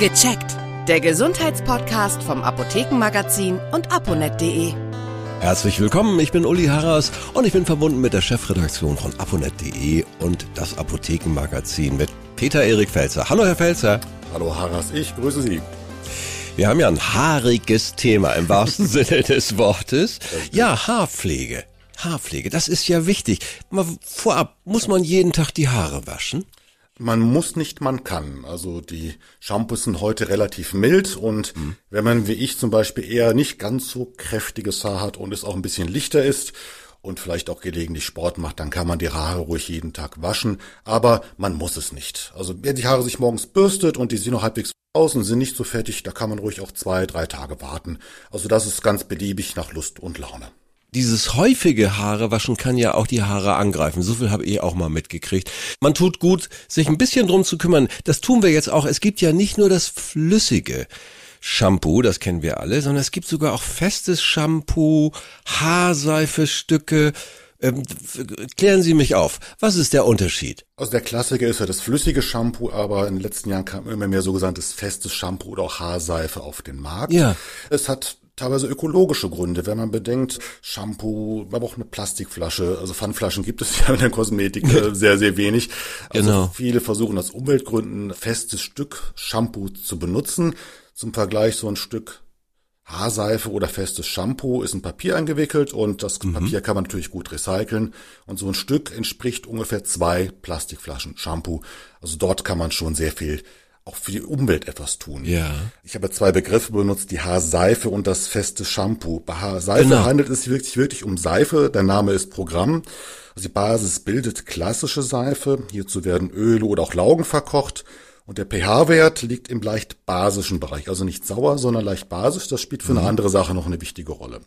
Gecheckt. Der Gesundheitspodcast vom Apothekenmagazin und aponet.de. Herzlich willkommen, ich bin Uli Harras und ich bin verbunden mit der Chefredaktion von aponet.de und das Apothekenmagazin mit Peter Erik Felzer. Hallo Herr Felzer. Hallo Harras, ich grüße Sie. Wir haben ja ein haariges Thema im wahrsten Sinne des Wortes. Ja, Haarpflege. Haarpflege, das ist ja wichtig. Mal vorab, muss man jeden Tag die Haare waschen? Man muss nicht, man kann. Also die Shampoos sind heute relativ mild und mhm. wenn man wie ich zum Beispiel eher nicht ganz so kräftiges Haar hat und es auch ein bisschen lichter ist und vielleicht auch gelegentlich Sport macht, dann kann man die Haare ruhig jeden Tag waschen, aber man muss es nicht. Also wer die Haare sich morgens bürstet und die sehen noch halbwegs aus und sind nicht so fertig, da kann man ruhig auch zwei, drei Tage warten. Also das ist ganz beliebig nach Lust und Laune dieses häufige Haarewaschen kann ja auch die Haare angreifen. So viel habe ich auch mal mitgekriegt. Man tut gut, sich ein bisschen drum zu kümmern. Das tun wir jetzt auch. Es gibt ja nicht nur das flüssige Shampoo, das kennen wir alle, sondern es gibt sogar auch festes Shampoo, Haarseifestücke. Ähm, klären Sie mich auf. Was ist der Unterschied? Also der Klassiker ist ja das flüssige Shampoo, aber in den letzten Jahren kam immer mehr sogenanntes festes Shampoo oder auch Haarseife auf den Markt. Ja. Es hat teilweise ökologische Gründe, wenn man bedenkt, Shampoo, aber auch eine Plastikflasche, also Pfandflaschen gibt es ja in der Kosmetik äh, sehr, sehr wenig. Also genau. viele versuchen aus Umweltgründen festes Stück Shampoo zu benutzen. Zum Vergleich so ein Stück Haarseife oder festes Shampoo ist in Papier eingewickelt und das mhm. Papier kann man natürlich gut recyceln. Und so ein Stück entspricht ungefähr zwei Plastikflaschen Shampoo. Also dort kann man schon sehr viel auch für die Umwelt etwas tun. Ja. Ich habe zwei Begriffe benutzt, die Haarseife und das feste Shampoo. Bei Haarseife genau. handelt es sich wirklich, wirklich um Seife. Der Name ist Programm. Also die Basis bildet klassische Seife. Hierzu werden Öle oder auch Laugen verkocht. Und der pH-Wert liegt im leicht basischen Bereich, also nicht sauer, sondern leicht basisch. Das spielt für eine mhm. andere Sache noch eine wichtige Rolle.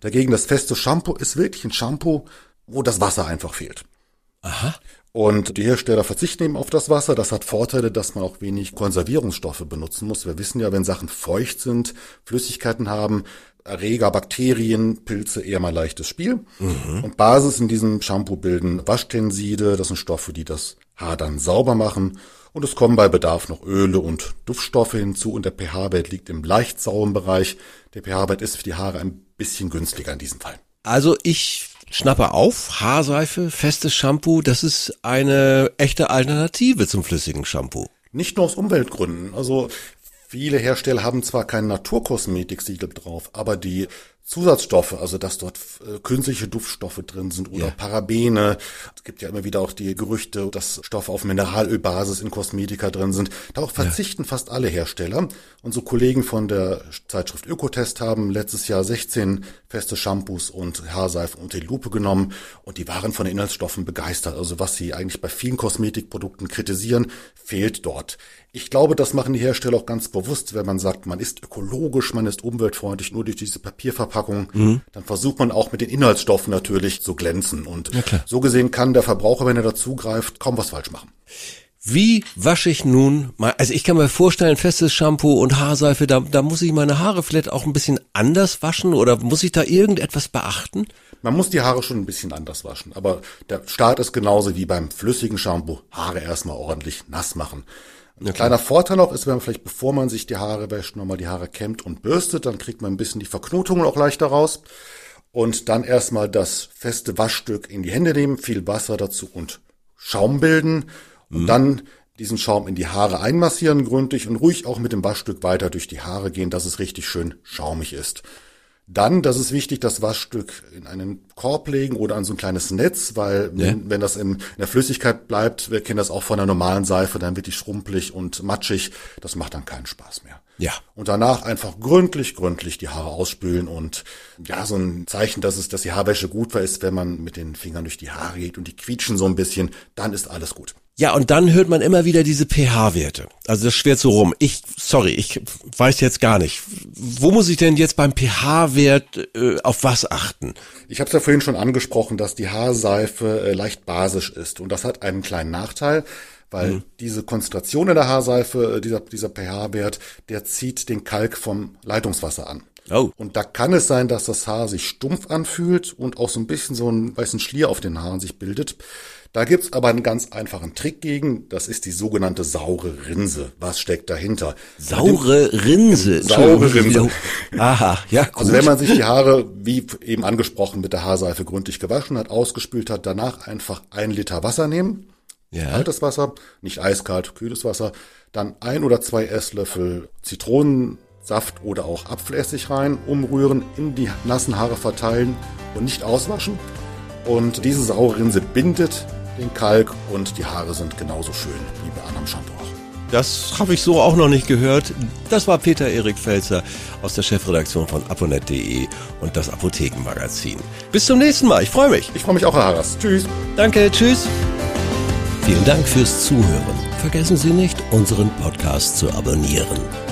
Dagegen das feste Shampoo ist wirklich ein Shampoo, wo das Wasser einfach fehlt. Aha. Und die Hersteller verzichten eben auf das Wasser. Das hat Vorteile, dass man auch wenig Konservierungsstoffe benutzen muss. Wir wissen ja, wenn Sachen feucht sind, Flüssigkeiten haben, Erreger, Bakterien, Pilze eher mal leichtes Spiel. Mhm. Und Basis in diesem Shampoo bilden Waschtenside. Das sind Stoffe, die das Haar dann sauber machen. Und es kommen bei Bedarf noch Öle und Duftstoffe hinzu. Und der pH-Wert liegt im leicht sauren Bereich. Der pH-Wert ist für die Haare ein bisschen günstiger in diesem Fall. Also ich schnappe auf, Haarseife, festes Shampoo, das ist eine echte Alternative zum flüssigen Shampoo. Nicht nur aus Umweltgründen. Also viele Hersteller haben zwar kein Naturkosmetik-Siegel drauf, aber die Zusatzstoffe, also dass dort äh, künstliche Duftstoffe drin sind oder ja. Parabene. Es gibt ja immer wieder auch die Gerüchte, dass Stoffe auf Mineralölbasis in Kosmetika drin sind. Darauf verzichten ja. fast alle Hersteller. Unsere Kollegen von der Zeitschrift Ökotest haben letztes Jahr 16 feste Shampoos und Haarseifen unter die Lupe genommen und die waren von den Inhaltsstoffen begeistert. Also was sie eigentlich bei vielen Kosmetikprodukten kritisieren, fehlt dort. Ich glaube, das machen die Hersteller auch ganz bewusst, wenn man sagt, man ist ökologisch, man ist umweltfreundlich, nur durch diese Papierverpackung, mhm. dann versucht man auch mit den Inhaltsstoffen natürlich zu glänzen. Und ja, so gesehen kann der Verbraucher, wenn er dazugreift, kaum was falsch machen. Wie wasche ich nun mal, also ich kann mir vorstellen, festes Shampoo und Haarseife, da, da muss ich meine Haare vielleicht auch ein bisschen anders waschen oder muss ich da irgendetwas beachten? Man muss die Haare schon ein bisschen anders waschen, aber der Start ist genauso wie beim flüssigen Shampoo. Haare erstmal ordentlich nass machen. Ein okay. kleiner Vorteil auch ist, wenn man vielleicht, bevor man sich die Haare wäscht, nochmal die Haare kämmt und bürstet, dann kriegt man ein bisschen die Verknotungen auch leichter raus. Und dann erstmal das feste Waschstück in die Hände nehmen, viel Wasser dazu und Schaum bilden. Und mhm. dann diesen Schaum in die Haare einmassieren gründlich und ruhig auch mit dem Waschstück weiter durch die Haare gehen, dass es richtig schön schaumig ist. Dann, das ist wichtig, das Waschstück in einen Korb legen oder an so ein kleines Netz, weil ja. wenn, wenn, das in, in, der Flüssigkeit bleibt, wir kennen das auch von der normalen Seife, dann wird die schrumpelig und matschig. Das macht dann keinen Spaß mehr. Ja. Und danach einfach gründlich, gründlich die Haare ausspülen und ja, so ein Zeichen, dass es, dass die Haarwäsche gut war, ist, wenn man mit den Fingern durch die Haare geht und die quietschen so ein bisschen, dann ist alles gut. Ja, und dann hört man immer wieder diese pH-Werte. Also das schwert so rum. Ich, sorry, ich weiß jetzt gar nicht. Wo muss ich denn jetzt beim pH-Wert äh, auf was achten? Ich habe es ja vorhin schon angesprochen, dass die Haarseife äh, leicht basisch ist. Und das hat einen kleinen Nachteil, weil mhm. diese Konzentration in der Haarseife, äh, dieser, dieser pH-Wert, der zieht den Kalk vom Leitungswasser an. Oh. Und da kann es sein, dass das Haar sich stumpf anfühlt und auch so ein bisschen so ein weißen Schlier auf den Haaren sich bildet. Da gibt's aber einen ganz einfachen Trick gegen. Das ist die sogenannte saure Rinse. Was steckt dahinter? Saure Rinse. Saure Rinse. Aha, ja, gut. Also wenn man sich die Haare, wie eben angesprochen, mit der Haarseife gründlich gewaschen hat, ausgespült hat, danach einfach ein Liter Wasser nehmen. Ja. Kaltes Wasser, nicht eiskalt, kühles Wasser. Dann ein oder zwei Esslöffel Zitronensaft oder auch Apfelessig rein, umrühren, in die nassen Haare verteilen und nicht auswaschen. Und diese saure Rinse bindet den Kalk und die Haare sind genauso schön wie bei anderem Shampoo auch. Das habe ich so auch noch nicht gehört. Das war Peter Erik Felzer aus der Chefredaktion von aponet.de und das Apothekenmagazin. Bis zum nächsten Mal. Ich freue mich. Ich freue mich auch, Herr Harras. Tschüss. Danke. Tschüss. Vielen Dank fürs Zuhören. Vergessen Sie nicht, unseren Podcast zu abonnieren.